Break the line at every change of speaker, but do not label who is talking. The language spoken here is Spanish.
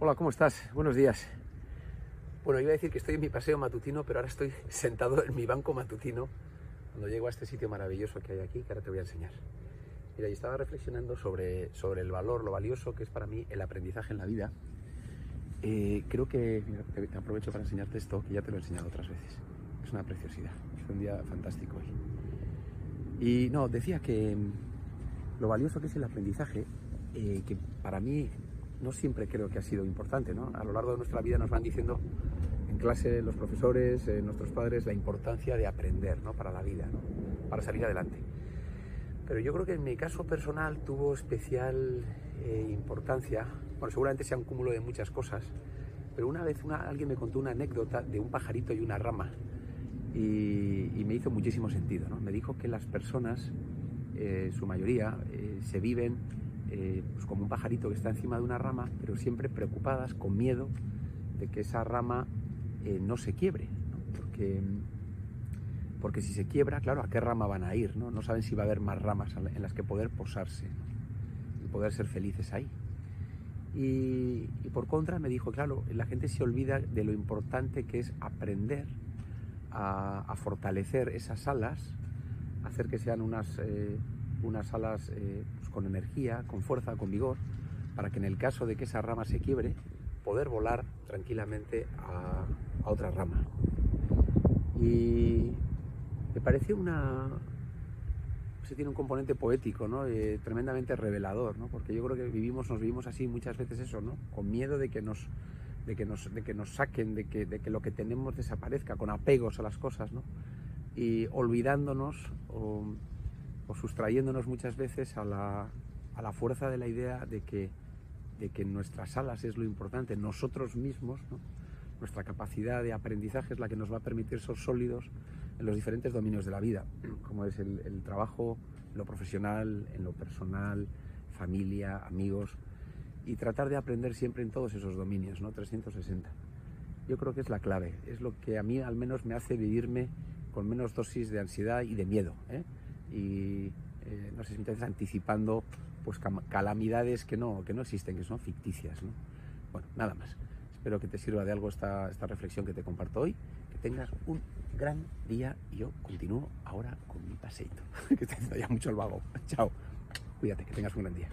Hola, ¿cómo estás? Buenos días. Bueno, iba a decir que estoy en mi paseo matutino, pero ahora estoy sentado en mi banco matutino cuando llego a este sitio maravilloso que hay aquí, que ahora te voy a enseñar. Mira, yo estaba reflexionando sobre, sobre el valor, lo valioso que es para mí el aprendizaje en la vida. Eh, creo que, aprovecho para enseñarte esto, que ya te lo he enseñado otras veces. Es una preciosidad, es un día fantástico hoy. Y no, decía que mm, lo valioso que es el aprendizaje, eh, que para mí no siempre creo que ha sido importante. ¿no? A lo largo de nuestra vida nos van diciendo en clase los profesores, eh, nuestros padres, la importancia de aprender ¿no? para la vida, para salir adelante. Pero yo creo que en mi caso personal tuvo especial eh, importancia, bueno, seguramente sea un cúmulo de muchas cosas, pero una vez alguien me contó una anécdota de un pajarito y una rama y, y me hizo muchísimo sentido. ¿no? Me dijo que las personas, eh, su mayoría, eh, se viven eh, pues como un pajarito que está encima de una rama, pero siempre preocupadas, con miedo de que esa rama eh, no se quiebre. Porque, porque si se quiebra, claro, ¿a qué rama van a ir? No, no saben si va a haber más ramas en las que poder posarse y poder ser felices ahí. Y, por contra me dijo, claro, la gente se olvida de lo importante que es aprender a, fortalecer esas alas, hacer que sean unas, eh, unas alas con energía, con fuerza, con vigor, para que en el caso de que esa rama se quiebre, poder volar tranquilamente a, otra rama. Y me pareció una... Se tiene un componente poético, ¿no? Eh, tremendamente revelador, ¿no? Porque yo creo que vivimos, nos vivimos así muchas veces eso, ¿no? Con miedo de que nos, de que nos, de que nos saquen, de que, de que lo que tenemos desaparezca, con apegos a las cosas, ¿no? Y olvidándonos o sustrayéndonos muchas veces a la, a la, fuerza de la idea de que, de que nuestras alas es lo importante, nosotros mismos, nuestra capacidad de aprendizaje es la que nos va a permitir ser sólidos en los diferentes dominios de la vida, como es el, el trabajo, lo profesional, en lo personal, familia, amigos, y tratar de aprender siempre en todos esos dominios, ¿no? 360. Yo creo que es la clave, es lo que a mí al menos me hace vivirme con menos dosis de ansiedad y de miedo. ¿eh? Y eh, no sé si estás anticipando pues calamidades que no, que no existen, que son ficticias. ¿no? Bueno, nada más. Espero que te sirva de algo esta, esta reflexión que te comparto hoy. Que tengas un gran día y yo continúo ahora con mi paseito, que está haciendo ya mucho el vago. Chao. Cuídate, que tengas un gran día.